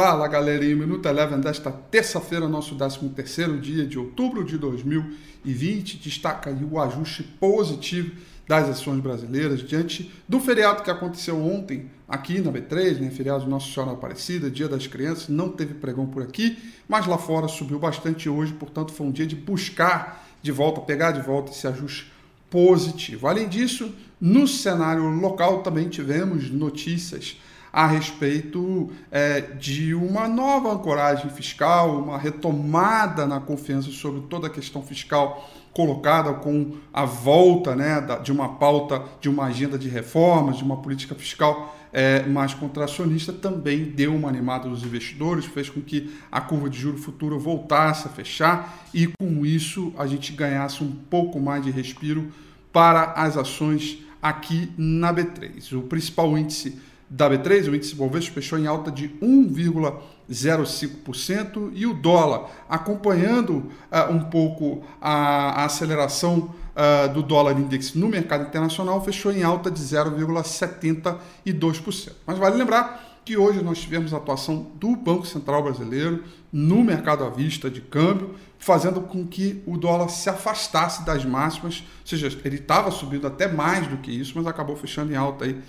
Fala galerinha, Minuto Eleven desta terça-feira, nosso 13º dia de outubro de 2020, destaca o ajuste positivo das ações brasileiras diante do feriado que aconteceu ontem aqui na B3, né, feriado de Nossa Senhora Aparecida, Dia das Crianças, não teve pregão por aqui, mas lá fora subiu bastante hoje, portanto foi um dia de buscar de volta, pegar de volta esse ajuste positivo. Além disso, no cenário local também tivemos notícias a respeito é, de uma nova ancoragem fiscal, uma retomada na confiança sobre toda a questão fiscal colocada com a volta né, de uma pauta, de uma agenda de reformas, de uma política fiscal é, mais contracionista, também deu uma animada dos investidores, fez com que a curva de juro futuro voltasse a fechar e com isso a gente ganhasse um pouco mais de respiro para as ações aqui na B3. O principal índice da B3, o índice Bovespa fechou em alta de 1,05% e o dólar, acompanhando uh, um pouco a, a aceleração uh, do dólar index no mercado internacional, fechou em alta de 0,72%. Mas vale lembrar que hoje nós tivemos a atuação do Banco Central Brasileiro no mercado à vista de câmbio, fazendo com que o dólar se afastasse das máximas, ou seja, ele estava subindo até mais do que isso, mas acabou fechando em alta aí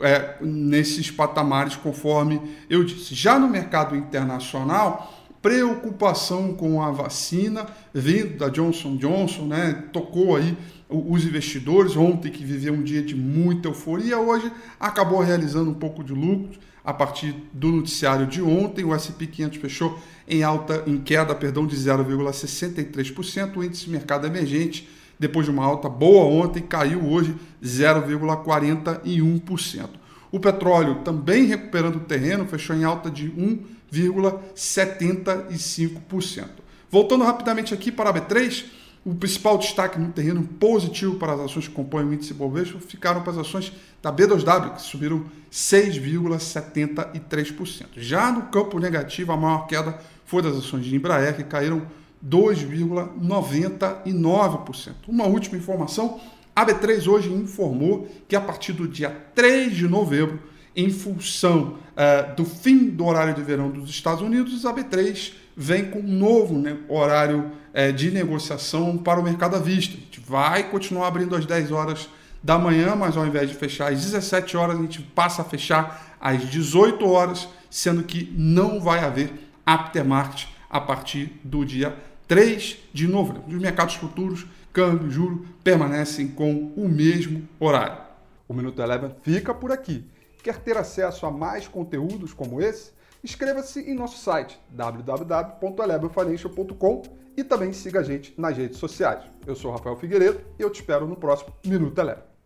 é, nesses patamares, conforme eu disse. Já no mercado internacional, preocupação com a vacina vindo da Johnson Johnson, né? Tocou aí os investidores ontem que viveu um dia de muita euforia, hoje acabou realizando um pouco de lucro a partir do noticiário de ontem. O S&P 500 fechou em alta, em queda, perdão, de 0,63%. O índice mercado emergente depois de uma alta boa ontem, caiu hoje 0,41%. O petróleo também recuperando o terreno, fechou em alta de 1,75%. Voltando rapidamente aqui para a B3, o principal destaque no terreno positivo para as ações que compõem o índice Bovespa ficaram para as ações da B2W, que subiram 6,73%. Já no campo negativo, a maior queda foi das ações de Embraer, que caíram 2,99%. Uma última informação: a B3 hoje informou que a partir do dia 3 de novembro, em função uh, do fim do horário de verão dos Estados Unidos, a B3 vem com um novo né, horário uh, de negociação para o mercado à vista. A gente vai continuar abrindo às 10 horas da manhã, mas ao invés de fechar às 17 horas, a gente passa a fechar às 18 horas, sendo que não vai haver aftermarket a partir do dia 3 de novembro. Os mercados futuros, câmbio, juro, permanecem com o mesmo horário. O Minuto Eleven fica por aqui. Quer ter acesso a mais conteúdos como esse? Inscreva-se em nosso site www.elevenfinancial.com e também siga a gente nas redes sociais. Eu sou Rafael Figueiredo e eu te espero no próximo Minuto Eleven.